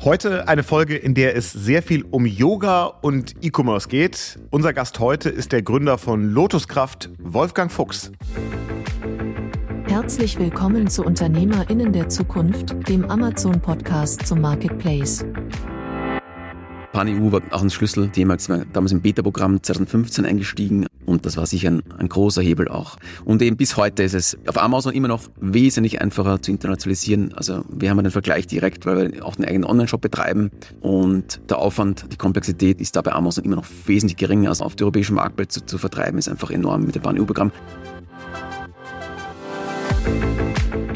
Heute eine Folge, in der es sehr viel um Yoga und E-Commerce geht. Unser Gast heute ist der Gründer von Lotuskraft, Wolfgang Fuchs. Herzlich willkommen zu Unternehmerinnen der Zukunft, dem Amazon-Podcast zum Marketplace. PanEU war auch ein Schlüsselthema. Ich war damals im Beta-Programm 2015 eingestiegen und das war sicher ein, ein, großer Hebel auch. Und eben bis heute ist es auf Amazon immer noch wesentlich einfacher zu internationalisieren. Also wir haben den Vergleich direkt, weil wir auch einen eigenen Online-Shop betreiben und der Aufwand, die Komplexität ist da bei Amazon immer noch wesentlich geringer als auf der europäischen Marktwelt zu, zu vertreiben, ist einfach enorm mit dem PanEU-Programm.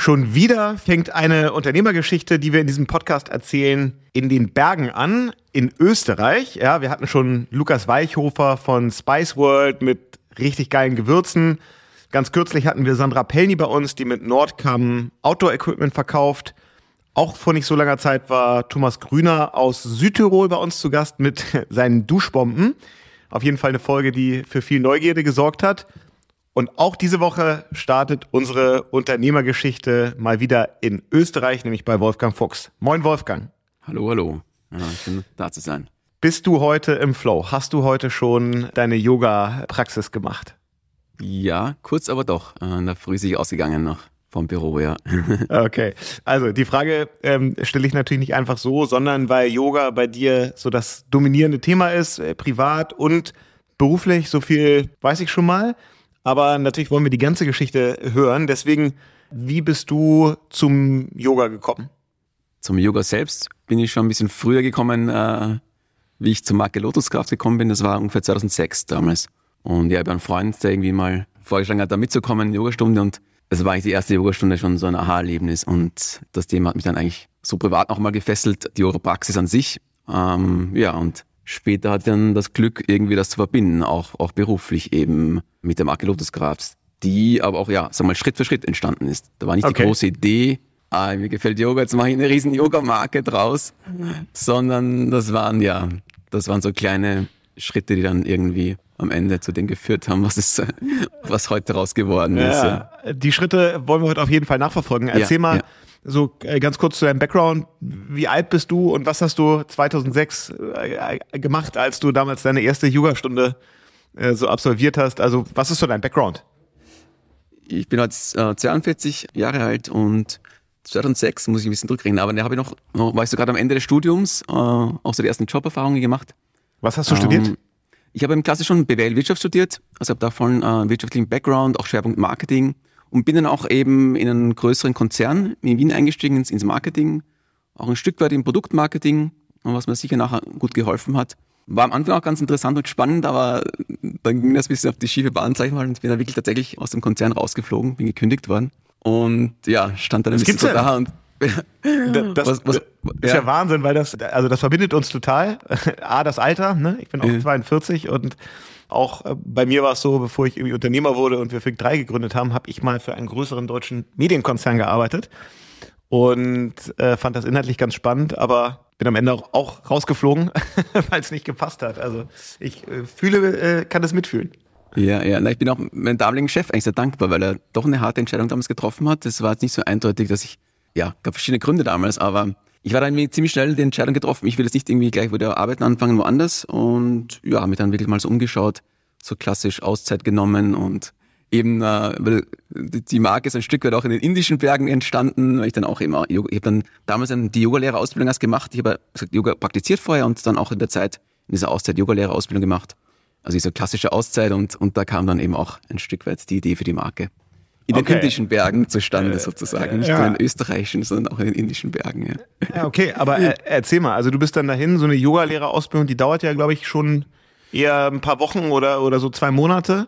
Schon wieder fängt eine Unternehmergeschichte, die wir in diesem Podcast erzählen, in den Bergen an, in Österreich. Ja, wir hatten schon Lukas Weichhofer von Spice World mit richtig geilen Gewürzen. Ganz kürzlich hatten wir Sandra Pellny bei uns, die mit Nordcam Outdoor-Equipment verkauft. Auch vor nicht so langer Zeit war Thomas Grüner aus Südtirol bei uns zu Gast mit seinen Duschbomben. Auf jeden Fall eine Folge, die für viel Neugierde gesorgt hat. Und auch diese Woche startet unsere Unternehmergeschichte mal wieder in Österreich, nämlich bei Wolfgang Fuchs. Moin Wolfgang. Hallo, hallo. Ja, schön da zu sein. Bist du heute im Flow? Hast du heute schon deine Yoga-Praxis gemacht? Ja, kurz aber doch. Äh, in der Früh sich ausgegangen noch vom Büro, ja. okay. Also die Frage ähm, stelle ich natürlich nicht einfach so, sondern weil Yoga bei dir so das dominierende Thema ist, äh, privat und beruflich, so viel weiß ich schon mal. Aber natürlich wollen wir die ganze Geschichte hören. Deswegen, wie bist du zum Yoga gekommen? Zum Yoga selbst bin ich schon ein bisschen früher gekommen, äh, wie ich zur Marke Lotuskraft gekommen bin. Das war ungefähr 2006 damals. Und ja, ich habe einen Freund, der irgendwie mal vorgeschlagen hat, da mitzukommen Yogastunde. Und es war eigentlich die erste Yogastunde schon so ein Aha-Erlebnis. Und das Thema hat mich dann eigentlich so privat nochmal gefesselt, die Yoga-Praxis an sich. Ähm, ja, und später hat dann das Glück, irgendwie das zu verbinden, auch, auch beruflich eben mit der Marke Lotus Crafts, die aber auch, ja, sag mal, Schritt für Schritt entstanden ist. Da war nicht okay. die große Idee, ah, mir gefällt Yoga, jetzt mache ich eine riesen Yoga-Marke draus, sondern das waren, ja, das waren so kleine Schritte, die dann irgendwie am Ende zu dem geführt haben, was ist, was heute raus geworden ja, ist. Ja. Die Schritte wollen wir heute auf jeden Fall nachverfolgen. Erzähl ja, mal, so äh, ganz kurz zu deinem Background. Wie alt bist du und was hast du 2006 äh, gemacht, als du damals deine erste Yoga-Stunde äh, so absolviert hast? Also was ist so dein Background? Ich bin jetzt 42 Jahre alt und 2006 muss ich ein bisschen zurückrechnen, aber da habe ich noch, war ich so gerade am Ende des Studiums, auch so die ersten Joberfahrungen gemacht. Was hast du ähm, studiert? Ich habe im klassischen BWL Wirtschaft studiert, also habe da vollen äh, wirtschaftlichen Background, auch Schwerpunkt Marketing und bin dann auch eben in einen größeren Konzern in Wien eingestiegen ins, ins Marketing, auch ein Stück weit im Produktmarketing, was mir sicher nachher gut geholfen hat. War am Anfang auch ganz interessant und spannend, aber dann ging das ein bisschen auf die schiefe Bahn, sag ich mal, und bin dann wirklich tatsächlich aus dem Konzern rausgeflogen, bin gekündigt worden. Und ja, stand dann ein bisschen so da und das, was, was, ist ja. ja. Wahnsinn, weil das, also das verbindet uns total. A, das Alter, ne? Ich bin auch ja. 42 und auch äh, bei mir war es so, bevor ich irgendwie Unternehmer wurde und wir Fig 3 gegründet haben, habe ich mal für einen größeren deutschen Medienkonzern gearbeitet und äh, fand das inhaltlich ganz spannend, aber bin am Ende auch, rausgeflogen, weil es nicht gepasst hat. Also ich äh, fühle, äh, kann das mitfühlen. Ja, ja, Na, ich bin auch meinem damaligen Chef eigentlich sehr dankbar, weil er doch eine harte Entscheidung damals getroffen hat. Es war jetzt nicht so eindeutig, dass ich, ja, gab verschiedene Gründe damals, aber ich war dann ziemlich schnell die Entscheidung getroffen, ich will jetzt nicht irgendwie gleich wieder arbeiten anfangen woanders. Und ja, habe mich dann wirklich mal so umgeschaut, so klassisch Auszeit genommen und eben, äh, weil die Marke ist ein Stück weit auch in den indischen Bergen entstanden, weil ich dann auch immer, ich habe dann damals die Yogalehrerausbildung erst gemacht, ich habe gesagt, Yoga praktiziert vorher und dann auch in der Zeit in dieser Auszeit Yogalehrerausbildung gemacht. Also diese klassische Auszeit und, und da kam dann eben auch ein Stück weit die Idee für die Marke in den okay. indischen Bergen zustande sozusagen. Nicht ja. nur in österreichischen, sondern auch in den indischen Bergen. Ja, ja okay, aber äh, erzähl mal, also du bist dann dahin, so eine Yoga-Lehrerausbildung, die dauert ja, glaube ich, schon eher ein paar Wochen oder, oder so zwei Monate,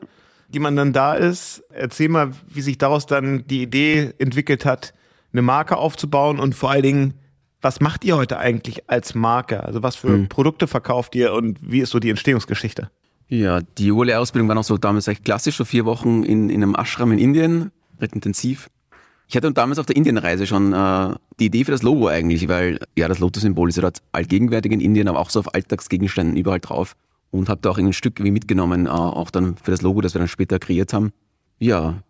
die man dann da ist. Erzähl mal, wie sich daraus dann die Idee entwickelt hat, eine Marke aufzubauen und vor allen Dingen, was macht ihr heute eigentlich als Marke? Also was für hm. Produkte verkauft ihr und wie ist so die Entstehungsgeschichte? Ja, die ULE-Ausbildung war noch so damals recht klassisch, so vier Wochen in, in einem Ashram in Indien, recht intensiv. Ich hatte damals auf der Indienreise schon äh, die Idee für das Logo eigentlich, weil ja das Lotus-Symbol ist ja dort allgegenwärtig in Indien, aber auch so auf Alltagsgegenständen überall drauf. Und habe da auch ein Stück wie mitgenommen, äh, auch dann für das Logo, das wir dann später kreiert haben. Ja,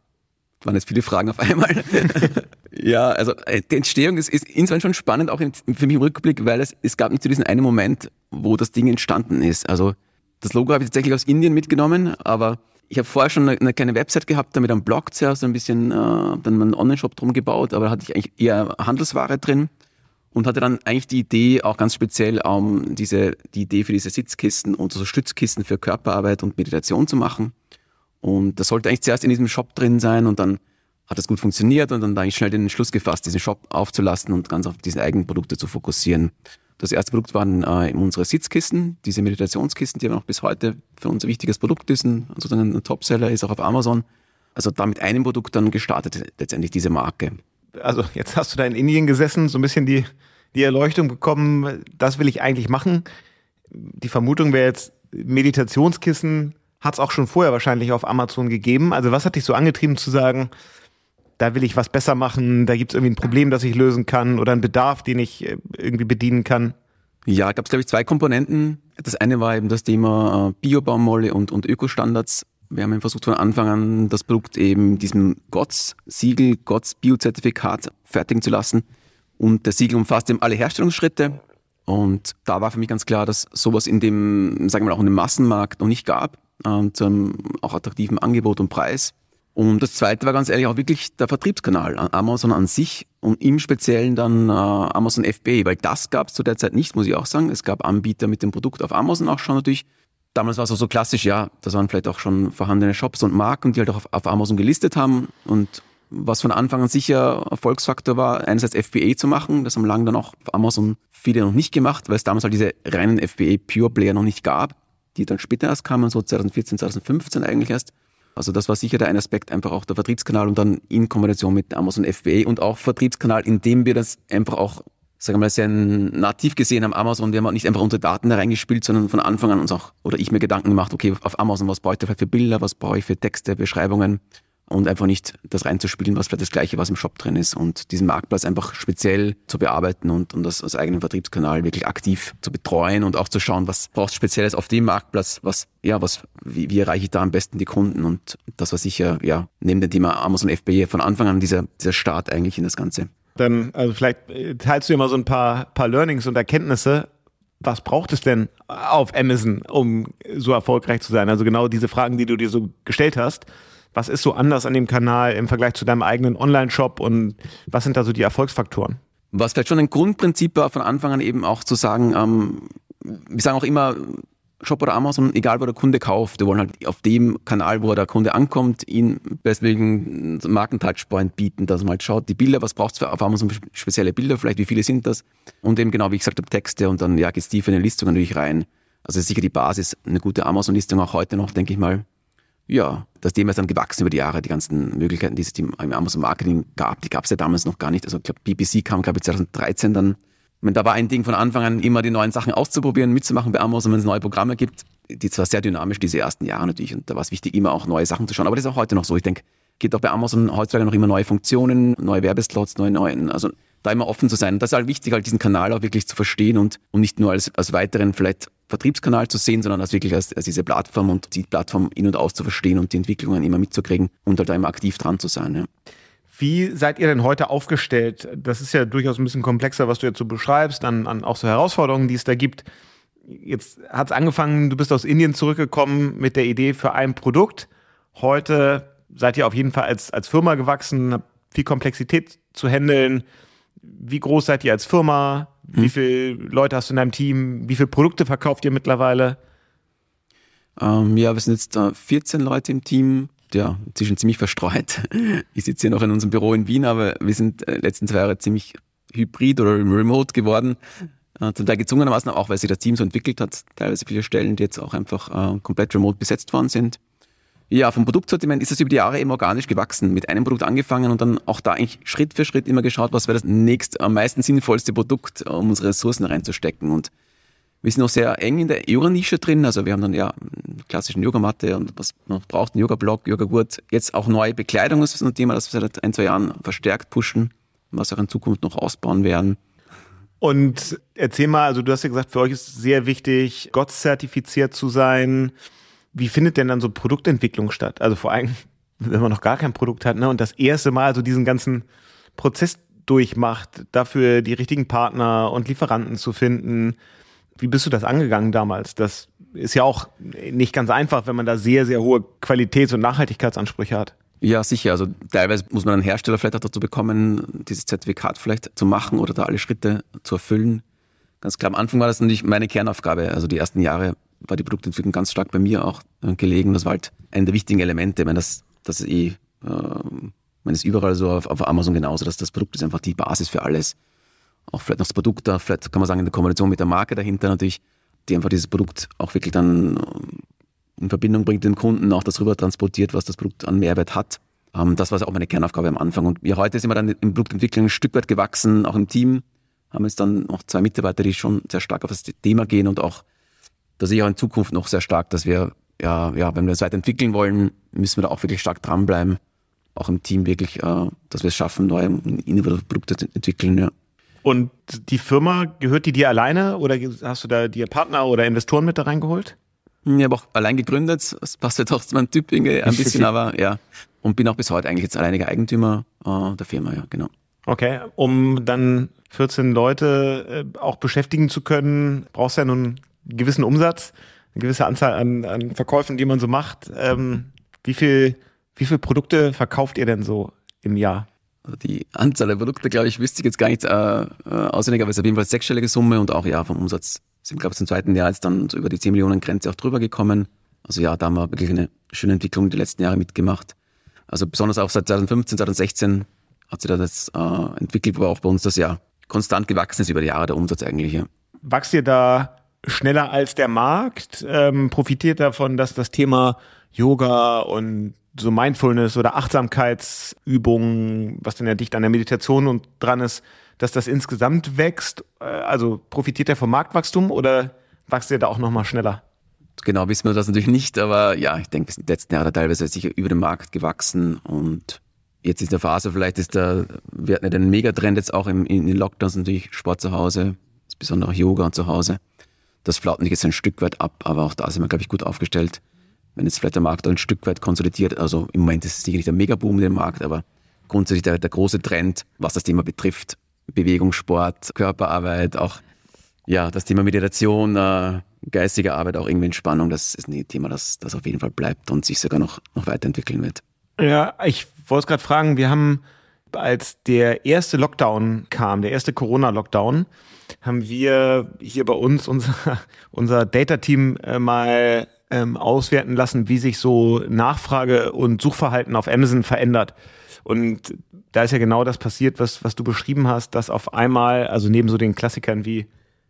waren jetzt viele Fragen auf einmal. ja, also äh, die Entstehung ist, ist insofern schon spannend, auch für mich im Rückblick, weil es, es gab nicht so diesen einen Moment, wo das Ding entstanden ist. Also das Logo habe ich tatsächlich aus Indien mitgenommen, aber ich habe vorher schon eine, eine, kleine Website gehabt, damit am Blog zuerst ein bisschen, äh, dann einen Online-Shop drum gebaut, aber da hatte ich eigentlich eher Handelsware drin und hatte dann eigentlich die Idee, auch ganz speziell um diese, die Idee für diese Sitzkisten und so Stützkisten für Körperarbeit und Meditation zu machen. Und das sollte eigentlich zuerst in diesem Shop drin sein und dann hat das gut funktioniert und dann da ich schnell den Entschluss gefasst, diesen Shop aufzulassen und ganz auf diese eigenen Produkte zu fokussieren. Das erste Produkt waren äh, unsere Sitzkisten, diese Meditationskisten, die noch bis heute für unser wichtiges Produkt ist, sozusagen ein Topseller ist auch auf Amazon. Also da mit einem Produkt dann gestartet letztendlich diese Marke. Also jetzt hast du da in Indien gesessen, so ein bisschen die, die Erleuchtung bekommen, das will ich eigentlich machen. Die Vermutung wäre jetzt, Meditationskissen hat es auch schon vorher wahrscheinlich auf Amazon gegeben. Also was hat dich so angetrieben zu sagen, da will ich was besser machen, da gibt es irgendwie ein Problem, das ich lösen kann oder einen Bedarf, den ich äh, irgendwie bedienen kann? Ja, gab es glaube ich zwei Komponenten. Das eine war eben das Thema äh, Biobaumwolle und, und Ökostandards. Wir haben versucht von Anfang an das Produkt eben diesem GOTS-Siegel, GOTS-Biozertifikat fertigen zu lassen. Und das Siegel umfasst eben alle Herstellungsschritte. Und da war für mich ganz klar, dass sowas in dem, sagen wir mal, auch in dem Massenmarkt noch nicht gab, äh, zu einem auch attraktiven Angebot und Preis. Und das zweite war ganz ehrlich auch wirklich der Vertriebskanal, Amazon an sich und im Speziellen dann äh, Amazon FBA, weil das gab es zu der Zeit nicht, muss ich auch sagen. Es gab Anbieter mit dem Produkt auf Amazon auch schon natürlich. Damals war es auch so klassisch, ja, das waren vielleicht auch schon vorhandene Shops und Marken, die halt auch auf, auf Amazon gelistet haben. Und was von Anfang an sicher Erfolgsfaktor war, einerseits FBA zu machen. Das haben lange dann auch auf Amazon viele noch nicht gemacht, weil es damals halt diese reinen FBA Pure Player noch nicht gab, die dann später erst kamen, so 2014, 2015 eigentlich erst. Also das war sicher der ein Aspekt, einfach auch der Vertriebskanal und dann in Kombination mit Amazon FBA und auch Vertriebskanal, indem wir das einfach auch, sagen wir mal, sehr nativ gesehen haben, Amazon, wir haben auch nicht einfach unsere Daten da reingespielt, sondern von Anfang an uns auch, oder ich mir Gedanken gemacht, okay, auf Amazon, was brauche ich da für Bilder, was brauche ich für Texte, Beschreibungen, und einfach nicht das reinzuspielen, was vielleicht das Gleiche, was im Shop drin ist und diesen Marktplatz einfach speziell zu bearbeiten und, und das als eigenen Vertriebskanal wirklich aktiv zu betreuen und auch zu schauen, was braucht Spezielles auf dem Marktplatz, was, ja, was, wie, wie erreiche ich da am besten die Kunden und das war sicher, ja, neben dem Thema Amazon FBA von Anfang an dieser, dieser Start eigentlich in das Ganze. Dann, also vielleicht äh, teilst du immer so ein paar, paar Learnings und Erkenntnisse, was braucht es denn auf Amazon, um so erfolgreich zu sein? Also genau diese Fragen, die du dir so gestellt hast. Was ist so anders an dem Kanal im Vergleich zu deinem eigenen Online-Shop und was sind da so die Erfolgsfaktoren? Was vielleicht schon ein Grundprinzip war, von Anfang an eben auch zu sagen, ähm, wir sagen auch immer, Shop oder Amazon, egal wo der Kunde kauft, wir wollen halt auf dem Kanal, wo der Kunde ankommt, ihn deswegen Markentouchpoint bieten, dass man halt schaut, die Bilder, was braucht es auf Amazon für spezielle Bilder, vielleicht wie viele sind das und eben genau, wie ich gesagt habe, Texte und dann ja, geht's tief in die Listung natürlich rein. Also sicher die Basis, eine gute Amazon-Listung auch heute noch, denke ich mal, ja, das Thema ist dann gewachsen über die Jahre, die ganzen Möglichkeiten, die es im Amazon Marketing gab, die gab es ja damals noch gar nicht. Also ich glaube, BBC kam, glaube ich, 2013 dann. meine, da war ein Ding von Anfang an, immer die neuen Sachen auszuprobieren, mitzumachen bei Amazon, wenn es neue Programme gibt. Die zwar sehr dynamisch, diese ersten Jahre natürlich, und da war es wichtig, immer auch neue Sachen zu schauen. Aber das ist auch heute noch so. Ich denke, gibt auch bei Amazon heutzutage noch immer neue Funktionen, neue Werbeslots, neue, neuen, also da immer offen zu sein. Und das ist halt wichtig, halt diesen Kanal auch wirklich zu verstehen und, und nicht nur als, als weiteren vielleicht Vertriebskanal zu sehen, sondern als wirklich als, als diese Plattform und die Plattform in- und aus zu verstehen und die Entwicklungen immer mitzukriegen und halt da immer aktiv dran zu sein. Ja. Wie seid ihr denn heute aufgestellt? Das ist ja durchaus ein bisschen komplexer, was du jetzt so beschreibst, an, an auch so Herausforderungen, die es da gibt. Jetzt hat es angefangen, du bist aus Indien zurückgekommen mit der Idee für ein Produkt. Heute seid ihr auf jeden Fall als, als Firma gewachsen, habt viel Komplexität zu handeln. Wie groß seid ihr als Firma? Wie hm. viele Leute hast du in deinem Team? Wie viele Produkte verkauft ihr mittlerweile? Ähm, ja, wir sind jetzt äh, 14 Leute im Team. Ja, inzwischen ziemlich verstreut. Ich sitze hier noch in unserem Büro in Wien, aber wir sind äh, letzten zwei Jahre ziemlich hybrid oder remote geworden. Äh, zum Teil gezwungenermaßen auch, weil sich das Team so entwickelt hat. Teilweise viele Stellen, die jetzt auch einfach äh, komplett remote besetzt worden sind. Ja, vom Produktsortiment ist es über die Jahre eben organisch gewachsen. Mit einem Produkt angefangen und dann auch da eigentlich Schritt für Schritt immer geschaut, was wäre das nächst am meisten sinnvollste Produkt, um unsere Ressourcen reinzustecken. Und Wir sind noch sehr eng in der Yoga-Nische drin. Also wir haben dann ja klassischen Yogamatte und was man braucht, einen Yoga-Block, Yoga-Gurt. Jetzt auch neue Bekleidung, ist ein Thema, das wir seit ein, zwei Jahren verstärkt pushen, was auch in Zukunft noch ausbauen werden. Und erzähl mal, also du hast ja gesagt, für euch ist sehr wichtig, Gott zertifiziert zu sein. Wie findet denn dann so Produktentwicklung statt? Also vor allem, wenn man noch gar kein Produkt hat, ne? Und das erste Mal so diesen ganzen Prozess durchmacht, dafür die richtigen Partner und Lieferanten zu finden. Wie bist du das angegangen damals? Das ist ja auch nicht ganz einfach, wenn man da sehr, sehr hohe Qualitäts- und Nachhaltigkeitsansprüche hat. Ja, sicher. Also teilweise muss man einen Hersteller vielleicht auch dazu bekommen, dieses Zertifikat vielleicht zu machen oder da alle Schritte zu erfüllen. Ganz klar, am Anfang war das natürlich meine Kernaufgabe. Also die ersten Jahre war die Produktentwicklung ganz stark bei mir auch äh, gelegen. Das war halt ein der wichtigen Elemente. Ich meine, das, das ist eh, äh, man ist überall so auf, auf Amazon genauso, dass das Produkt ist einfach die Basis für alles. Auch vielleicht noch das Produkt da, vielleicht kann man sagen, in der Kombination mit der Marke dahinter natürlich, die einfach dieses Produkt auch wirklich dann in Verbindung bringt den Kunden, auch das rüber transportiert, was das Produkt an Mehrwert hat. Ähm, das war auch meine Kernaufgabe am Anfang. Und ja, heute sind wir dann im Produktentwicklung ein Stück weit gewachsen, auch im Team. Haben jetzt dann noch zwei Mitarbeiter, die schon sehr stark auf das Thema gehen und auch, da sehe ich auch in Zukunft noch sehr stark, dass wir, ja, ja, wenn wir es weiterentwickeln wollen, müssen wir da auch wirklich stark dranbleiben auch im Team wirklich, äh, dass wir es schaffen, neue innovative Produkte zu entwickeln. Ja. Und die Firma, gehört die dir alleine oder hast du da dir Partner oder Investoren mit da reingeholt? Ich habe auch allein gegründet. Das passt ja doch zu meinem Typ irgendwie ein bisschen, aber ja. Und bin auch bis heute eigentlich jetzt alleiniger Eigentümer äh, der Firma, ja, genau. Okay, um dann 14 Leute äh, auch beschäftigen zu können, brauchst du ja nun gewissen Umsatz, eine gewisse Anzahl an, an Verkäufen, die man so macht. Ähm, wie viel wie viele Produkte verkauft ihr denn so im Jahr? Also die Anzahl der Produkte, glaube ich, wüsste ich jetzt gar nicht äh, äh, auswendig, aber es ist auf jeden Fall sechsstellige Summe und auch ja vom Umsatz sind, glaube ich, zum zweiten Jahr jetzt dann so über die 10 Millionen Grenze auch drüber gekommen. Also ja, da haben wir wirklich eine schöne Entwicklung die letzten Jahre mitgemacht. Also besonders auch seit 2015, 2016 hat sich das äh, entwickelt, wo auch bei uns das ja konstant gewachsen ist über die Jahre der Umsatz eigentlich. Ja. Wachst ihr da schneller als der Markt? Ähm, profitiert davon, dass das Thema Yoga und so Mindfulness oder Achtsamkeitsübungen, was dann ja dicht an der Meditation und dran ist, dass das insgesamt wächst? Äh, also profitiert er vom Marktwachstum oder wächst er da auch nochmal schneller? Genau wissen wir das natürlich nicht, aber ja, ich denke, in den letzten Jahren teilweise sicher über den Markt gewachsen und jetzt ist der Phase, vielleicht ist der, wir hatten ja den Megatrend jetzt auch im, in den Lockdowns natürlich Sport zu Hause, insbesondere auch Yoga und zu Hause. Das flaut mich jetzt ein Stück weit ab, aber auch da sind wir, glaube ich, gut aufgestellt wenn jetzt vielleicht der Markt ein Stück weit konsolidiert, also im Moment ist es sicher nicht der Megaboom in dem Markt, aber grundsätzlich der, der große Trend, was das Thema betrifft, Bewegung, Sport, Körperarbeit, auch ja, das Thema Meditation, äh, geistige Arbeit, auch irgendwie Entspannung, das ist ein Thema, das, das auf jeden Fall bleibt und sich sogar noch, noch weiterentwickeln wird. Ja, ich wollte gerade fragen, wir haben, als der erste Lockdown kam, der erste Corona-Lockdown, haben wir hier bei uns unser, unser Data-Team äh, mal ähm, auswerten lassen, wie sich so Nachfrage und Suchverhalten auf Amazon verändert. Und da ist ja genau das passiert, was, was du beschrieben hast, dass auf einmal, also neben so den Klassikern wie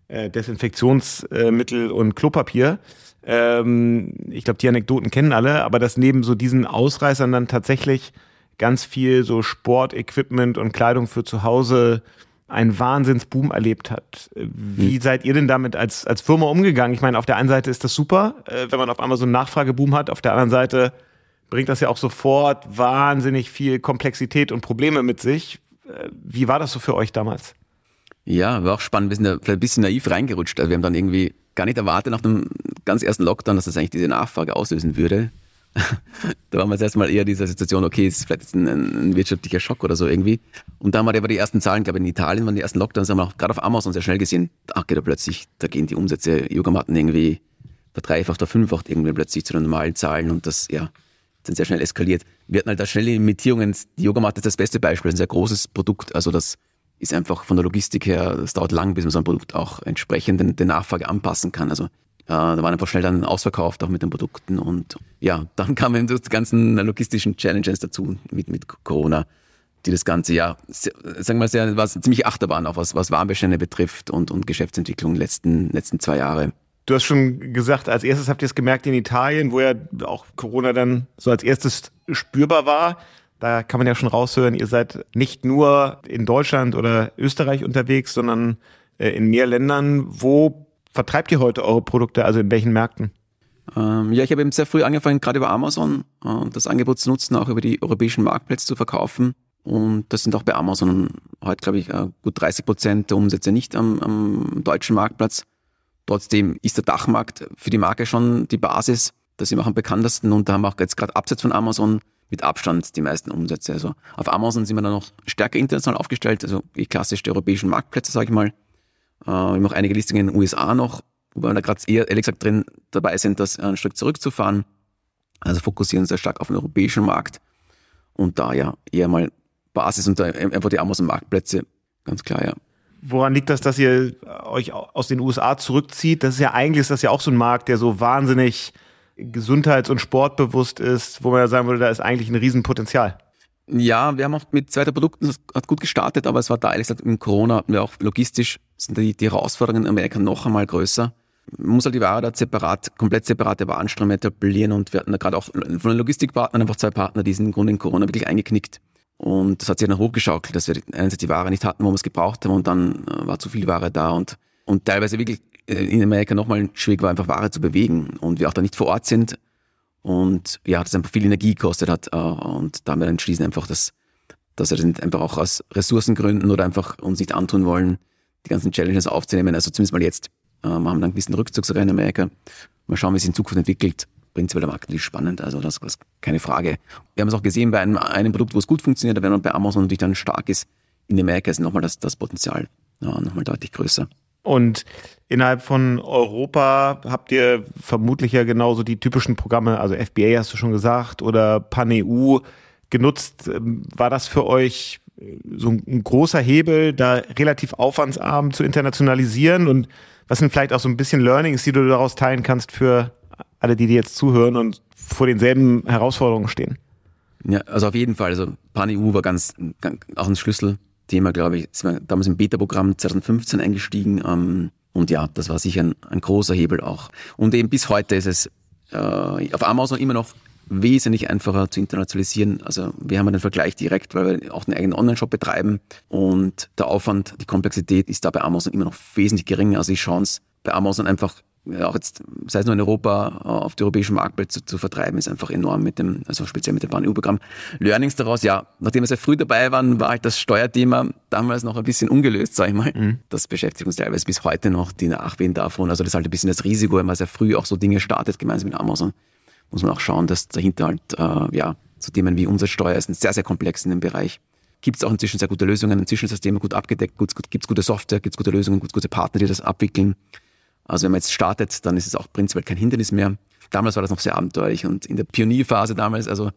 äh, Desinfektionsmittel und Klopapier, ähm, ich glaube, die Anekdoten kennen alle, aber dass neben so diesen Ausreißern dann tatsächlich ganz viel so Sportequipment und Kleidung für zu Hause einen Wahnsinnsboom erlebt hat. Wie hm. seid ihr denn damit als, als Firma umgegangen? Ich meine, auf der einen Seite ist das super, äh, wenn man auf einmal so einen Nachfrageboom hat, auf der anderen Seite bringt das ja auch sofort wahnsinnig viel Komplexität und Probleme mit sich. Äh, wie war das so für euch damals? Ja, war auch spannend. Wir sind da vielleicht ein bisschen naiv reingerutscht. Also wir haben dann irgendwie gar nicht erwartet nach dem ganz ersten Lockdown, dass das eigentlich diese Nachfrage auslösen würde. da waren wir das erste Mal eher dieser Situation, okay, es ist vielleicht ein, ein, wirtschaftlicher Schock oder so irgendwie. Und dann waren aber die ersten Zahlen, glaube ich, in Italien waren die ersten Lockdowns, haben wir auch gerade auf Amazon sehr schnell gesehen, ach, geht da plötzlich, da gehen die Umsätze Yogamatten irgendwie verdreifacht oder fünffacht irgendwie plötzlich zu den normalen Zahlen und das, ja, sind sehr schnell eskaliert. Wir hatten halt da schnelle Limitierungen. Die Yogamatte ist das beste Beispiel, ein sehr großes Produkt, also das ist einfach von der Logistik her, es dauert lang, bis man so ein Produkt auch entsprechend den Nachfrage anpassen kann. Also da waren einfach schnell dann ausverkauft, auch mit den Produkten. Und ja, dann kamen die ganzen logistischen Challenges dazu mit, mit Corona, die das ganze Jahr, sagen wir mal, sehr, war ziemlich Achterbahn, auch was, was Warenbestände betrifft und, und Geschäftsentwicklung letzten, letzten zwei Jahre. Du hast schon gesagt, als erstes habt ihr es gemerkt in Italien, wo ja auch Corona dann so als erstes spürbar war. Da kann man ja schon raushören, ihr seid nicht nur in Deutschland oder Österreich unterwegs, sondern äh, in mehr Ländern. Wo vertreibt ihr heute eure Produkte, also in welchen Märkten? Ähm, ja, ich habe eben sehr früh angefangen, gerade über Amazon äh, das Angebot zu nutzen, auch über die europäischen Marktplätze zu verkaufen. Und das sind auch bei Amazon heute, glaube ich, äh, gut 30 Prozent der Umsätze nicht am, am deutschen Marktplatz. Trotzdem ist der Dachmarkt für die Marke schon die Basis. Das sind auch am bekanntesten und da haben wir auch jetzt gerade abseits von Amazon mit Abstand die meisten Umsätze. Also auf Amazon sind wir dann noch stärker international aufgestellt, also die klassisch die europäischen Marktplätze, sage ich mal. Äh, wir haben auch einige Listungen in den USA noch, wobei wir da gerade eher, ehrlich gesagt, drin dabei sind, das ein Stück zurückzufahren. Also fokussieren sehr stark auf den europäischen Markt und da ja eher mal Basis und einfach die Amazon-Marktplätze, ganz klar, ja. Woran liegt das, dass ihr euch aus den USA zurückzieht? Das ist ja eigentlich ist das ja auch so ein Markt, der so wahnsinnig gesundheits- und sportbewusst ist, wo man ja sagen würde, da ist eigentlich ein Riesenpotenzial. Ja, wir haben auch mit zweiter Produkten, hat gut gestartet, aber es war da ehrlich gesagt in Corona hatten wir auch logistisch sind die, die Herausforderungen in Amerika noch einmal größer. Man muss halt die Ware da separat, komplett separate Warenströme etablieren und wir hatten da gerade auch von den Logistikpartnern einfach zwei Partner, die sind im Grunde in Corona wirklich eingeknickt. Und das hat sich dann hochgeschaukelt, dass wir einerseits die Ware nicht hatten, wo wir es gebraucht haben und dann äh, war zu viel Ware da und, und teilweise wirklich äh, in Amerika nochmal schwierig war, einfach Ware zu bewegen und wir auch da nicht vor Ort sind und ja, das einfach viel Energie gekostet hat äh, und da haben wir entschließen einfach, dass, dass wir das einfach auch aus Ressourcengründen oder einfach uns nicht antun wollen, die ganzen Challenges aufzunehmen, also zumindest mal jetzt. Wir haben dann ein bisschen Rückzugsrennen in Amerika. Mal schauen, wie es in Zukunft entwickelt prinzipiell der Markt ist spannend, also das ist keine Frage. Wir haben es auch gesehen bei einem, einem Produkt, wo es gut funktioniert, wenn man bei Amazon natürlich dann stark ist, in Amerika ist nochmal das, das Potenzial ja, nochmal deutlich größer. Und innerhalb von Europa habt ihr vermutlich ja genauso die typischen Programme, also FBA hast du schon gesagt, oder PanEU genutzt. Ähm, war das für euch so ein großer Hebel, da relativ aufwandsarm zu internationalisieren? Und was sind vielleicht auch so ein bisschen Learnings, die du daraus teilen kannst für alle, die dir jetzt zuhören und vor denselben Herausforderungen stehen. Ja, also auf jeden Fall. Also PanEU war ganz, ganz auch ein Schlüsselthema, glaube ich. Sind wir damals im Beta-Programm 2015 eingestiegen. Ähm, und ja, das war sicher ein, ein, großer Hebel auch. Und eben bis heute ist es äh, auf Amazon immer noch wesentlich einfacher zu internationalisieren. Also wir haben einen Vergleich direkt, weil wir auch einen eigenen Online-Shop betreiben und der Aufwand, die Komplexität ist da bei Amazon immer noch wesentlich geringer. Also die Chance bei Amazon einfach auch jetzt, sei es nur in Europa, äh, auf die europäischen Marktplätze zu, zu, vertreiben, ist einfach enorm mit dem, also speziell mit dem Bahn-EU-Programm. Learnings daraus, ja, nachdem wir sehr früh dabei waren, war halt das Steuerthema damals noch ein bisschen ungelöst, sag ich mal. Mhm. Das beschäftigt uns teilweise bis heute noch, die Nachwehen davon. Also das ist halt ein bisschen das Risiko, wenn man sehr früh auch so Dinge startet, gemeinsam mit Amazon, muss man auch schauen, dass dahinter halt, äh, ja, so Themen wie Umsatzsteuer ist sehr, sehr komplex in dem Bereich. Gibt es auch inzwischen sehr gute Lösungen, inzwischen ist das Thema gut abgedeckt, gibt es gute Software, gibt es gute Lösungen, gibt es gute Partner, die das abwickeln. Also wenn man jetzt startet, dann ist es auch prinzipiell kein Hindernis mehr. Damals war das noch sehr abenteuerlich und in der Pionierphase damals, also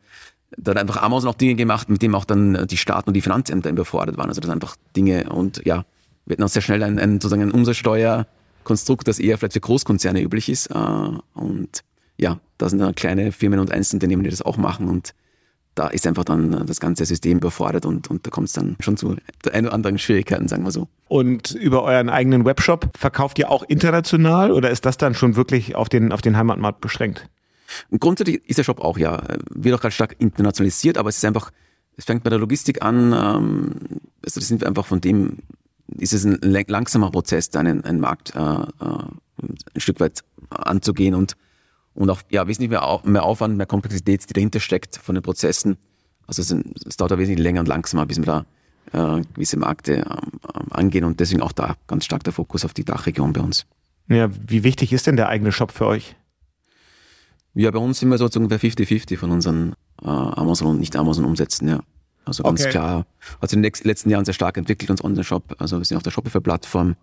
da hat einfach Amazon auch Dinge gemacht, mit denen auch dann die Staaten und die Finanzämter überfordert waren. Also das sind einfach Dinge und ja, wir hatten auch sehr schnell ein, ein sozusagen ein Umsatzsteuerkonstrukt, das eher vielleicht für Großkonzerne üblich ist. Äh, und ja, da sind dann kleine Firmen und Einzelunternehmen, die das auch machen und da ist einfach dann das ganze System überfordert und, und da kommt es dann schon zu ein oder anderen Schwierigkeiten, sagen wir so. Und über euren eigenen Webshop verkauft ihr auch international oder ist das dann schon wirklich auf den, auf den Heimatmarkt beschränkt? Grundsätzlich ist der Shop auch ja, wird auch gerade stark internationalisiert, aber es ist einfach, es fängt bei der Logistik an, ähm, also das sind einfach von dem, ist es ein langsamer Prozess, einen, einen Markt äh, äh, ein Stück weit anzugehen und und auch ja, wesentlich mehr, mehr Aufwand, mehr Komplexität, die dahinter steckt von den Prozessen. Also es, es dauert wesentlich länger und langsamer, bis wir da äh, gewisse Märkte äh, angehen und deswegen auch da ganz stark der Fokus auf die Dachregion bei uns. Ja, wie wichtig ist denn der eigene Shop für euch? Ja, bei uns sind wir so ungefähr 50-50 von unseren äh, Amazon und Nicht-Amazon-Umsätzen, ja. Also ganz okay. klar, hat sich in den letzten Jahren sehr stark entwickelt, unser Online-Shop. Also wir sind auf der Shopify-Plattform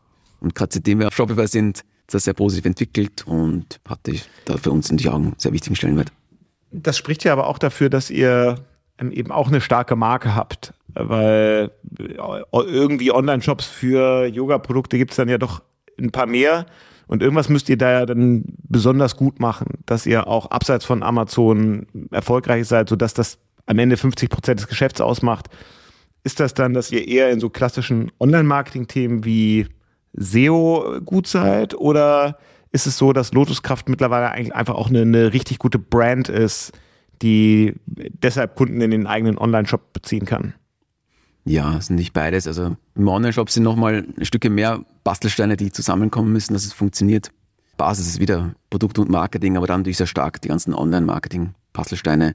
und gerade seitdem wir auf Shopify sind, das sehr positiv entwickelt und hatte da für uns in die Augen sehr wichtigen Stellenwert. Das spricht ja aber auch dafür, dass ihr eben auch eine starke Marke habt, weil äh, irgendwie Online-Shops für Yoga-Produkte gibt es dann ja doch ein paar mehr. Und irgendwas müsst ihr da ja dann besonders gut machen, dass ihr auch abseits von Amazon erfolgreich seid, sodass das am Ende 50 Prozent des Geschäfts ausmacht. Ist das dann, dass ihr eher in so klassischen Online-Marketing-Themen wie SEO gut seid? Oder ist es so, dass Lotuskraft mittlerweile eigentlich einfach auch eine, eine richtig gute Brand ist, die deshalb Kunden in den eigenen Online-Shop beziehen kann? Ja, es sind nicht beides. Also im Online-Shop sind nochmal ein Stückchen mehr Bastelsteine, die zusammenkommen müssen, dass es funktioniert. Basis ist wieder Produkt und Marketing, aber dann natürlich sehr stark die ganzen Online-Marketing-Bastelsteine.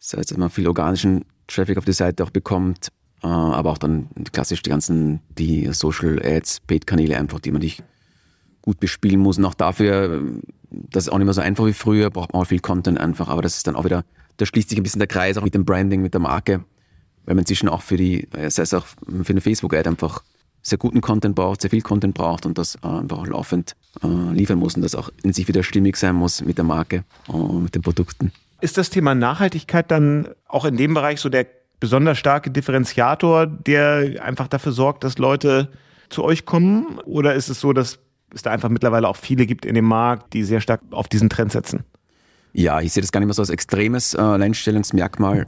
Das heißt, dass man viel organischen Traffic auf die Seite auch bekommt, aber auch dann klassisch die ganzen, die Social Ads, Paid-Kanäle einfach, die man nicht gut bespielen muss. Und auch dafür, das ist auch nicht mehr so einfach wie früher, braucht man auch viel Content einfach, aber das ist dann auch wieder, da schließt sich ein bisschen der Kreis auch mit dem Branding, mit der Marke weil man inzwischen auch für die, sei es auch für eine Facebook-Ad einfach sehr guten Content braucht, sehr viel Content braucht und das äh, einfach auch laufend äh, liefern muss und das auch in sich wieder stimmig sein muss mit der Marke und mit den Produkten. Ist das Thema Nachhaltigkeit dann auch in dem Bereich so der besonders starke Differenziator, der einfach dafür sorgt, dass Leute zu euch kommen? Oder ist es so, dass es da einfach mittlerweile auch viele gibt in dem Markt, die sehr stark auf diesen Trend setzen? Ja, ich sehe das gar nicht mehr so als extremes äh, Alleinstellungsmerkmal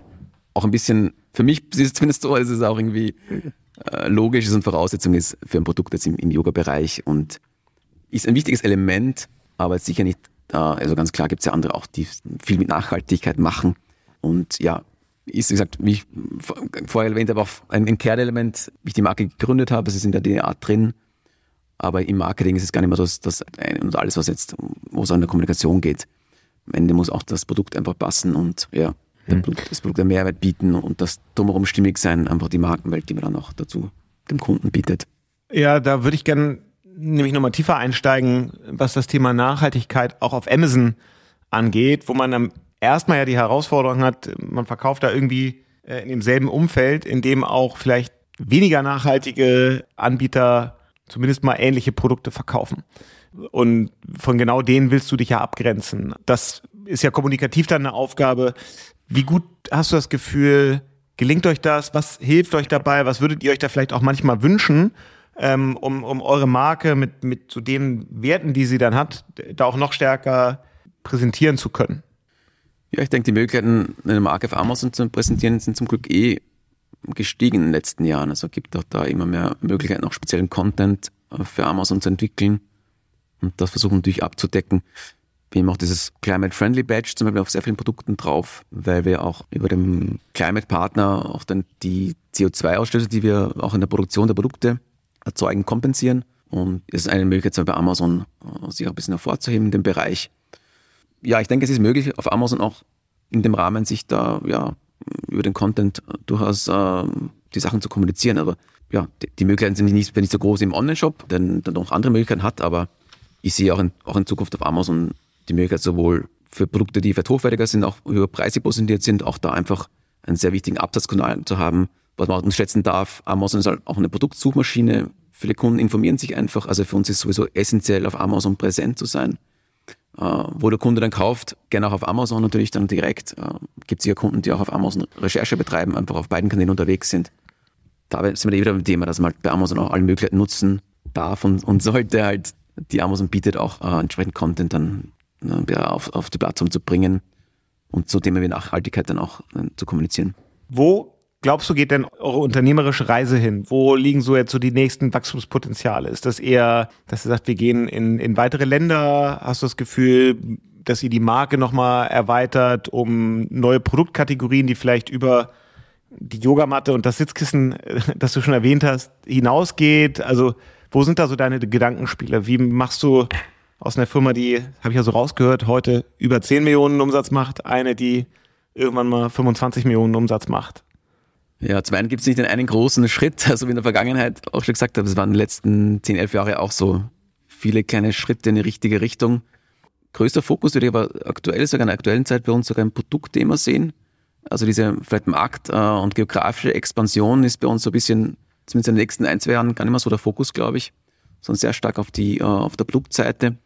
auch ein bisschen, für mich ist es zumindest so, dass es auch irgendwie äh, logisch ist und Voraussetzung ist für ein Produkt jetzt im, im Yoga-Bereich und ist ein wichtiges Element, aber sicher nicht, äh, also ganz klar gibt es ja andere auch, die viel mit Nachhaltigkeit machen und ja, ist, wie gesagt, wie ich vorher erwähnt habe, auch ein, Kernelement, wie ich die Marke gegründet habe, es ist in der DNA drin, aber im Marketing ist es gar nicht mehr das, das und alles, was jetzt, wo es an der Kommunikation geht. Am Ende muss auch das Produkt einfach passen und ja, mhm. das Produkt einen Mehrwert bieten und das drumherum stimmig sein, einfach die Markenwelt, die man dann auch dazu dem Kunden bietet. Ja, da würde ich gerne nämlich nochmal tiefer einsteigen, was das Thema Nachhaltigkeit auch auf Amazon angeht, wo man dann erstmal ja die Herausforderung hat, man verkauft da irgendwie äh, in demselben Umfeld, in dem auch vielleicht weniger nachhaltige Anbieter zumindest mal ähnliche Produkte verkaufen. Und von genau denen willst du dich ja abgrenzen. Das ist ja kommunikativ dann eine Aufgabe, wie gut hast du das Gefühl, gelingt euch das? Was hilft euch dabei? Was würdet ihr euch da vielleicht auch manchmal wünschen, ähm, um, um eure Marke mit, mit zu den Werten, die sie dann hat, da auch noch stärker präsentieren zu können? Ja, ich denke, die Möglichkeiten, eine Marke auf Amazon zu präsentieren, sind zum Glück eh gestiegen in den letzten Jahren. Also gibt auch da immer mehr Möglichkeiten, auch speziellen Content für Amazon zu entwickeln und das versuchen natürlich abzudecken. Wir haben auch dieses Climate Friendly Badge zum Beispiel auf sehr vielen Produkten drauf, weil wir auch über den Climate Partner auch dann die CO2-Ausstöße, die wir auch in der Produktion der Produkte erzeugen, kompensieren. Und es ist eine Möglichkeit, bei Amazon äh, sich auch ein bisschen hervorzuheben in dem Bereich. Ja, ich denke, es ist möglich, auf Amazon auch in dem Rahmen sich da ja über den Content durchaus äh, die Sachen zu kommunizieren. Aber ja, die, die Möglichkeiten sind nicht, nicht so groß im Online-Shop, denn dann noch andere Möglichkeiten hat, aber ich sehe auch in, auch in Zukunft auf Amazon die Möglichkeit sowohl für Produkte, die vielleicht hochwertiger sind, auch höher preisig positioniert sind, auch da einfach einen sehr wichtigen Absatzkanal zu haben. Was man auch schätzen darf, Amazon ist halt auch eine Produktsuchmaschine. Viele Kunden informieren sich einfach. Also für uns ist sowieso essentiell, auf Amazon präsent zu sein. Äh, wo der Kunde dann kauft, gerne auch auf Amazon natürlich dann direkt. Äh, Gibt es ja Kunden, die auch auf Amazon Recherche betreiben, einfach auf beiden Kanälen unterwegs sind. Da sind wir wieder beim Thema, dass man halt bei Amazon auch alle Möglichkeiten nutzen darf und, und sollte halt, die Amazon bietet auch äh, entsprechend Content dann Ne, auf, auf die Plattform zu bringen und so Themen wie Nachhaltigkeit dann auch äh, zu kommunizieren. Wo glaubst du, geht denn eure unternehmerische Reise hin? Wo liegen so jetzt so die nächsten Wachstumspotenziale? Ist das eher, dass ihr sagt, wir gehen in, in weitere Länder? Hast du das Gefühl, dass ihr die Marke nochmal erweitert, um neue Produktkategorien, die vielleicht über die Yogamatte und das Sitzkissen, das du schon erwähnt hast, hinausgeht? Also, wo sind da so deine Gedankenspiele? Wie machst du aus einer Firma, die, habe ich ja so rausgehört, heute über 10 Millionen Umsatz macht, eine, die irgendwann mal 25 Millionen Umsatz macht. Ja, zum einen gibt es nicht den einen großen Schritt, also wie in der Vergangenheit auch schon gesagt habe, es waren den letzten 10, 11 Jahre auch so viele kleine Schritte in die richtige Richtung. Größter Fokus würde ich aber aktuell, sogar in der aktuellen Zeit bei uns sogar ein Produktthema sehen. Also diese vielleicht Markt- äh, und geografische Expansion ist bei uns so ein bisschen, zumindest in den nächsten ein, zwei Jahren, gar nicht mehr so der Fokus, glaube ich, sondern sehr stark auf, die, äh, auf der Produktseite.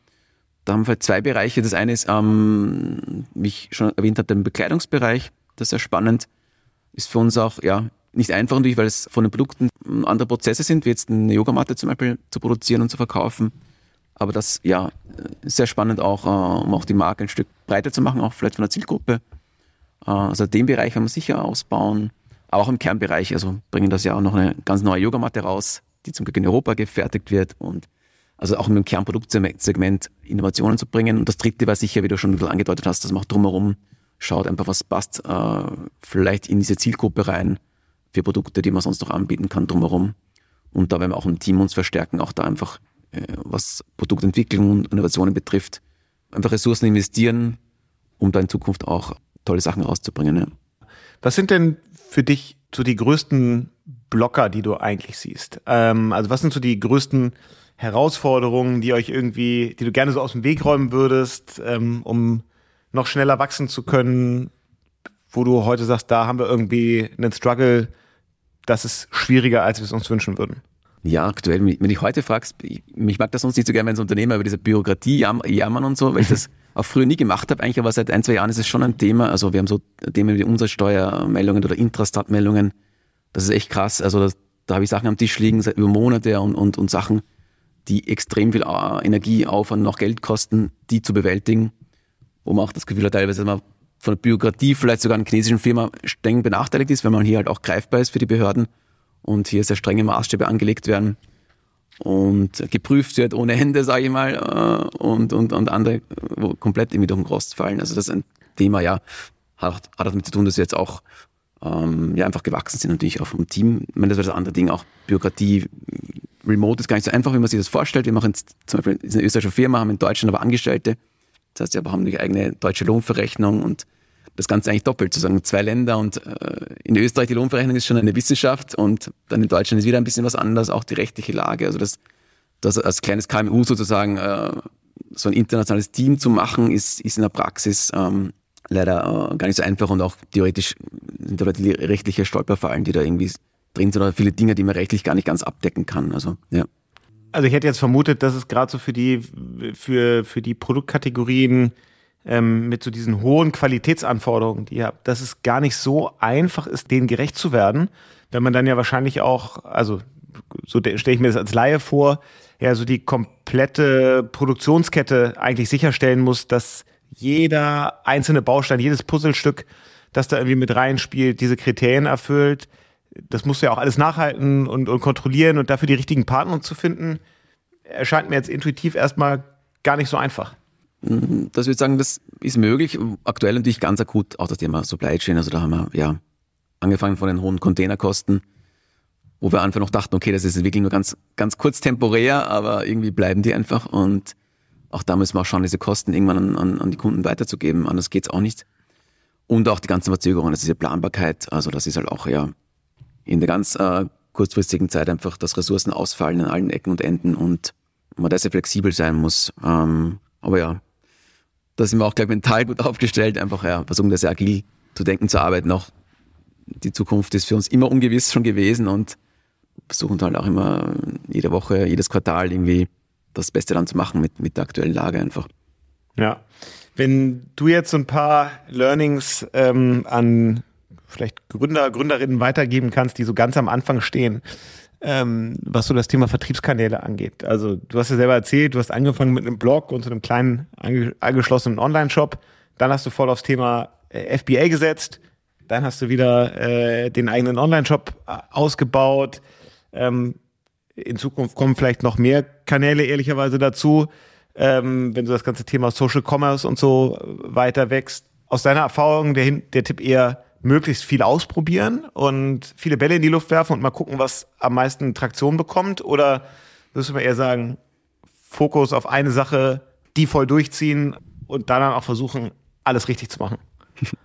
Da haben wir halt zwei Bereiche. Das eine ist, ähm, wie ich schon erwähnt habe, der Bekleidungsbereich. Das ist sehr spannend. Ist für uns auch, ja, nicht einfach natürlich, weil es von den Produkten andere Prozesse sind, wie jetzt eine Yogamatte zum Beispiel zu produzieren und zu verkaufen. Aber das, ja, ist sehr spannend auch, äh, um auch die Marke ein Stück breiter zu machen, auch vielleicht von der Zielgruppe. Äh, also den Bereich werden wir sicher ausbauen. Auch im Kernbereich, also bringen das ja auch noch eine ganz neue Yogamatte raus, die zum Glück in Europa gefertigt wird und also auch im Kernproduktsegment Innovationen zu bringen. Und das dritte war sicher, wie du schon ein bisschen angedeutet hast, dass man auch drumherum schaut, einfach was passt äh, vielleicht in diese Zielgruppe rein, für Produkte, die man sonst noch anbieten kann drumherum. Und da werden wir auch im Team uns verstärken, auch da einfach, äh, was Produktentwicklung und Innovationen betrifft, einfach Ressourcen investieren, um da in Zukunft auch tolle Sachen rauszubringen. Ja. Was sind denn für dich so die größten Blocker, die du eigentlich siehst? Ähm, also was sind so die größten Herausforderungen, die euch irgendwie, die du gerne so aus dem Weg räumen würdest, ähm, um noch schneller wachsen zu können, wo du heute sagst, da haben wir irgendwie einen Struggle, das ist schwieriger, als wir es uns wünschen würden? Ja, aktuell, wenn ich heute fragst, mich mag das sonst nicht so gerne, wenn so Unternehmer über diese Bürokratie jammern und so, weil ich das auch früher nie gemacht habe eigentlich, aber seit ein, zwei Jahren ist es schon ein Thema. Also wir haben so Themen wie Umsatzsteuermeldungen oder Intrastat-Meldungen. Das ist echt krass. Also das, da habe ich Sachen am Tisch liegen seit über Monate und, und, und Sachen, die extrem viel äh, Energie, Aufwand und auch Geld kosten, die zu bewältigen. Wo man auch das Gefühl hat, teilweise man von der Bürokratie vielleicht sogar einer chinesischen Firma streng benachteiligt ist, weil man hier halt auch greifbar ist für die Behörden und hier sehr strenge Maßstäbe angelegt werden und geprüft wird ohne Ende, sage ich mal, äh, und, und, und andere wo komplett irgendwie durch den Rost fallen. Also das ist ein Thema, ja, hat, hat damit zu tun, dass wir jetzt auch ähm, ja, einfach gewachsen sind, natürlich auch vom Team. Ich meine, das war das andere Ding, auch Bürokratie. Remote ist gar nicht so einfach, wie man sich das vorstellt. Wir machen jetzt zum Beispiel eine österreichische Firma, haben in Deutschland aber Angestellte. Das heißt, wir haben eine eigene deutsche Lohnverrechnung und das Ganze eigentlich doppelt, sozusagen zwei Länder und äh, in Österreich die Lohnverrechnung ist schon eine Wissenschaft und dann in Deutschland ist wieder ein bisschen was anderes, auch die rechtliche Lage. Also das, das als kleines KMU sozusagen äh, so ein internationales Team zu machen, ist, ist in der Praxis ähm, leider äh, gar nicht so einfach und auch theoretisch sind da die rechtliche Stolperfallen, die da irgendwie drin sind oder viele Dinge, die man rechtlich gar nicht ganz abdecken kann. Also ja. Also ich hätte jetzt vermutet, dass es gerade so für die für für die Produktkategorien ähm, mit so diesen hohen Qualitätsanforderungen, die ihr habt, dass es gar nicht so einfach ist, denen gerecht zu werden, wenn man dann ja wahrscheinlich auch, also so stelle ich mir das als Laie vor, ja, so die komplette Produktionskette eigentlich sicherstellen muss, dass jeder einzelne Baustein, jedes Puzzlestück, das da irgendwie mit reinspielt, diese Kriterien erfüllt. Das musst du ja auch alles nachhalten und, und kontrollieren und dafür die richtigen Partner zu finden, erscheint mir jetzt intuitiv erstmal gar nicht so einfach. Das würde ich sagen, das ist möglich. Aktuell natürlich ganz akut auch das Thema Supply Chain. Also da haben wir ja angefangen von den hohen Containerkosten, wo wir einfach noch dachten, okay, das ist wirklich nur ganz, ganz kurz temporär, aber irgendwie bleiben die einfach und auch da müssen wir auch schauen, diese Kosten irgendwann an, an, an die Kunden weiterzugeben. Anders geht's auch nicht. Und auch die ganzen Verzögerungen, das ist ja Planbarkeit. Also das ist halt auch ja in der ganz äh, kurzfristigen Zeit einfach, dass Ressourcen ausfallen an allen Ecken und Enden und man da sehr flexibel sein muss. Ähm, aber ja, da sind wir auch gleich mental gut aufgestellt, einfach ja, versuchen da sehr agil zu denken, zu arbeiten. Auch die Zukunft ist für uns immer ungewiss schon gewesen und versuchen halt auch immer jede Woche, jedes Quartal irgendwie das Beste dann zu machen mit, mit der aktuellen Lage einfach. Ja. Wenn du jetzt ein paar Learnings ähm, an vielleicht Gründer, Gründerinnen weitergeben kannst, die so ganz am Anfang stehen, ähm, was so das Thema Vertriebskanäle angeht. Also du hast ja selber erzählt, du hast angefangen mit einem Blog und so einem kleinen angeschlossenen Online-Shop. Dann hast du voll aufs Thema äh, FBA gesetzt. Dann hast du wieder äh, den eigenen Online-Shop äh, ausgebaut. Ähm, in Zukunft kommen vielleicht noch mehr Kanäle ehrlicherweise dazu, ähm, wenn so das ganze Thema Social Commerce und so weiter wächst. Aus deiner Erfahrung der, der Tipp eher möglichst viel ausprobieren und viele Bälle in die Luft werfen und mal gucken, was am meisten Traktion bekommt? Oder würdest du mal eher sagen, Fokus auf eine Sache, die voll durchziehen und dann auch versuchen, alles richtig zu machen?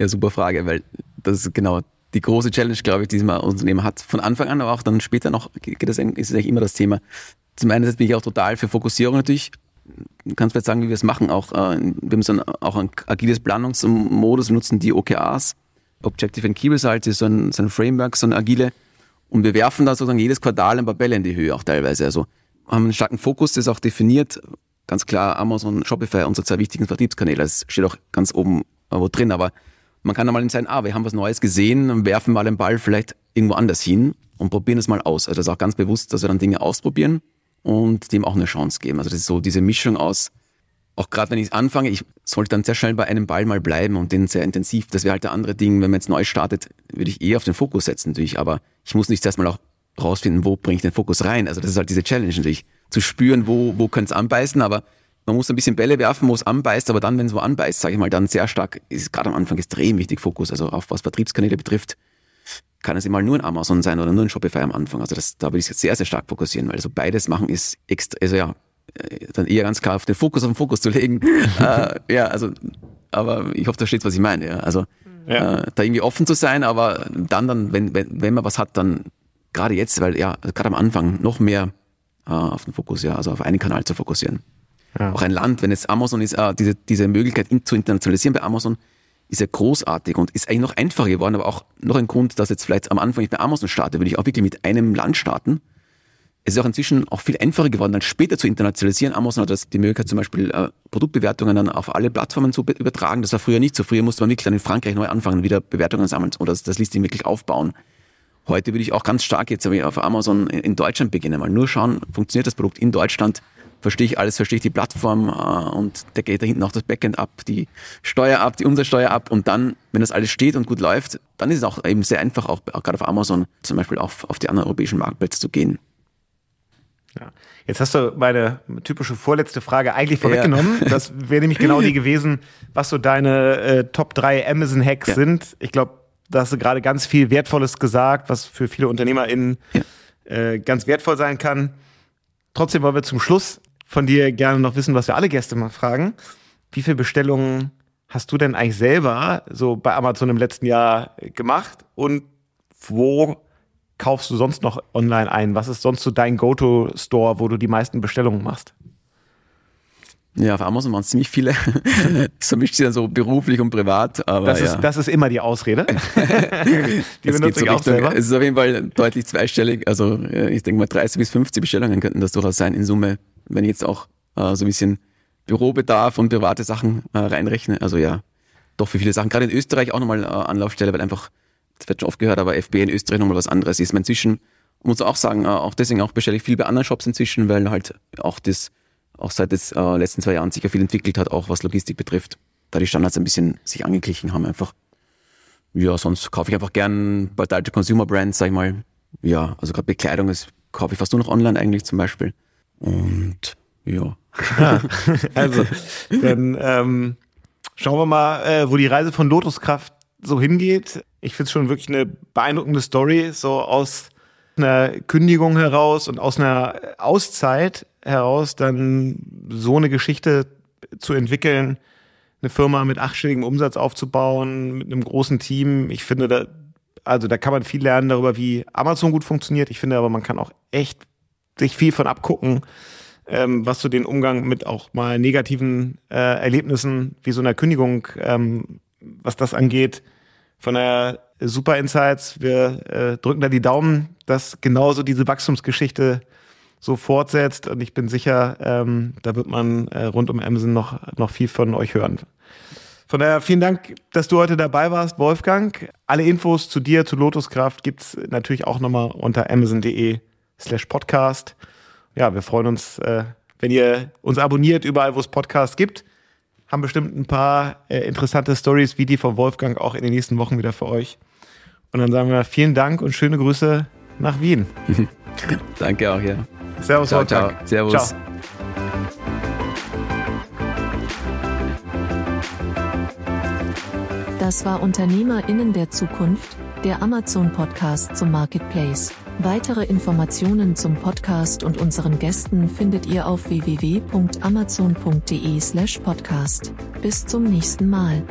Ja, super Frage, weil das ist genau die große Challenge, glaube ich, die man Unternehmen hat. Von Anfang an, aber auch dann später noch, geht das, ist eigentlich immer das Thema. Zum einen bin ich auch total für Fokussierung natürlich. Du kannst vielleicht sagen, wie wir es machen. Auch, äh, wir ein, auch ein agiles Planungsmodus, wir nutzen die OKRs Objective and Key Results ist so ein, so ein Framework, so ein agile. Und wir werfen da sozusagen jedes Quartal ein paar Bälle in die Höhe auch teilweise. Also haben einen starken Fokus, das ist auch definiert. Ganz klar, Amazon, Shopify, unsere zwei wichtigen Vertriebskanäle. Das steht auch ganz oben wo drin. Aber man kann einmal sein, ah, wir haben was Neues gesehen und werfen mal den Ball vielleicht irgendwo anders hin und probieren es mal aus. Also das ist auch ganz bewusst, dass wir dann Dinge ausprobieren und dem auch eine Chance geben. Also das ist so diese Mischung aus auch gerade wenn ich anfange, ich sollte dann sehr schnell bei einem Ball mal bleiben und den sehr intensiv. Das wäre halt der andere Ding, wenn man jetzt neu startet, würde ich eher auf den Fokus setzen natürlich, aber ich muss nicht erstmal auch rausfinden, wo bringe ich den Fokus rein. Also das ist halt diese Challenge natürlich, zu spüren, wo, wo könnte es anbeißen, aber man muss ein bisschen Bälle werfen, wo es anbeißt, aber dann, wenn es wo anbeißt, sage ich mal, dann sehr stark, ist gerade am Anfang extrem wichtig Fokus, also auf was Vertriebskanäle betrifft. kann es immer nur ein Amazon sein oder nur ein Shopify am Anfang. Also das, da würde ich jetzt sehr, sehr stark fokussieren, weil also beides machen ist extra, also ja, dann eher ganz klar auf den Fokus auf den Fokus zu legen. äh, ja, also, aber ich hoffe, da steht, was ich meine. Ja. Also ja. Äh, da irgendwie offen zu sein, aber dann, dann, wenn, wenn, wenn man was hat, dann gerade jetzt, weil ja, gerade am Anfang noch mehr äh, auf den Fokus, ja, also auf einen Kanal zu fokussieren. Ja. Auch ein Land, wenn es Amazon ist, äh, diese, diese Möglichkeit in, zu internationalisieren bei Amazon, ist ja großartig und ist eigentlich noch einfacher geworden, aber auch noch ein Grund, dass jetzt vielleicht am Anfang ich bei Amazon starte, würde ich auch wirklich mit einem Land starten. Es ist auch inzwischen auch viel einfacher geworden, dann später zu internationalisieren. Amazon hat das die Möglichkeit, zum Beispiel äh, Produktbewertungen dann auf alle Plattformen zu übertragen. Das war früher nicht so. Früher musste man wirklich dann in Frankreich neu anfangen, wieder Bewertungen sammeln oder das, das Listing wirklich aufbauen. Heute würde ich auch ganz stark jetzt auf Amazon in Deutschland beginnen. Mal nur schauen, funktioniert das Produkt in Deutschland? verstehe ich alles, verstehe ich die Plattform äh, und der geht da hinten auch das Backend ab, die Steuer ab, die Umsatzsteuer ab und dann, wenn das alles steht und gut läuft, dann ist es auch eben sehr einfach, auch, auch gerade auf Amazon zum Beispiel auf, auf die anderen europäischen Marktplätze zu gehen. Ja. Jetzt hast du meine typische vorletzte Frage eigentlich vorweggenommen. Ja. Das wäre nämlich genau die gewesen, was so deine äh, Top 3 Amazon-Hacks ja. sind. Ich glaube, da hast du gerade ganz viel Wertvolles gesagt, was für viele UnternehmerInnen äh, ganz wertvoll sein kann. Trotzdem wollen wir zum Schluss von dir gerne noch wissen, was wir alle Gäste mal fragen. Wie viele Bestellungen hast du denn eigentlich selber so bei Amazon im letzten Jahr gemacht? Und wo kaufst du sonst noch online ein? Was ist sonst so dein Go-To-Store, wo du die meisten Bestellungen machst? Ja, auf Amazon waren es ziemlich viele. so mischt sich dann so beruflich und privat. Aber das, ist, ja. das ist immer die Ausrede. die benutze so ich auch selber. Es ist auf jeden Fall deutlich zweistellig. Also ich denke mal 30 bis 50 Bestellungen könnten das durchaus sein in Summe wenn ich jetzt auch äh, so ein bisschen Bürobedarf und private Sachen äh, reinrechne. Also ja, doch für viele Sachen. Gerade in Österreich auch nochmal äh, Anlaufstelle, weil einfach, das wird schon oft gehört, aber FB in Österreich nochmal was anderes ist. Man inzwischen, muss auch sagen, äh, auch deswegen auch bestelle ich viel bei anderen Shops inzwischen, weil halt auch das, auch seit des äh, letzten zwei Jahren sich ja viel entwickelt hat, auch was Logistik betrifft. Da die Standards ein bisschen sich angeglichen haben einfach. Ja, sonst kaufe ich einfach gern bei Direct Consumer Brands, sag ich mal. Ja, also gerade Bekleidung ist, kaufe ich fast nur noch online eigentlich zum Beispiel. Und ja. ja also, dann ähm, schauen wir mal, äh, wo die Reise von Lotuskraft so hingeht. Ich finde es schon wirklich eine beeindruckende Story, so aus einer Kündigung heraus und aus einer Auszeit heraus dann so eine Geschichte zu entwickeln, eine Firma mit achtstelligem Umsatz aufzubauen, mit einem großen Team. Ich finde, da, also da kann man viel lernen darüber, wie Amazon gut funktioniert. Ich finde aber, man kann auch echt sich viel von abgucken, ähm, was so den Umgang mit auch mal negativen äh, Erlebnissen wie so einer Kündigung, ähm, was das angeht. Von der Super Insights, wir äh, drücken da die Daumen, dass genauso diese Wachstumsgeschichte so fortsetzt und ich bin sicher, ähm, da wird man äh, rund um Amazon noch, noch viel von euch hören. Von daher vielen Dank, dass du heute dabei warst, Wolfgang. Alle Infos zu dir, zu Lotuskraft gibt's natürlich auch nochmal unter amazon.de slash podcast. Ja, wir freuen uns, äh, wenn ihr uns abonniert, überall, wo es Podcasts gibt. Haben bestimmt ein paar äh, interessante Stories wie die von Wolfgang auch in den nächsten Wochen wieder für euch. Und dann sagen wir vielen Dank und schöne Grüße nach Wien. Danke auch, ja. Servus, ciao. Ciao. Servus. Ciao. Das war UnternehmerInnen der Zukunft, der Amazon-Podcast zum Marketplace. Weitere Informationen zum Podcast und unseren Gästen findet ihr auf www.amazon.de/podcast. Bis zum nächsten Mal.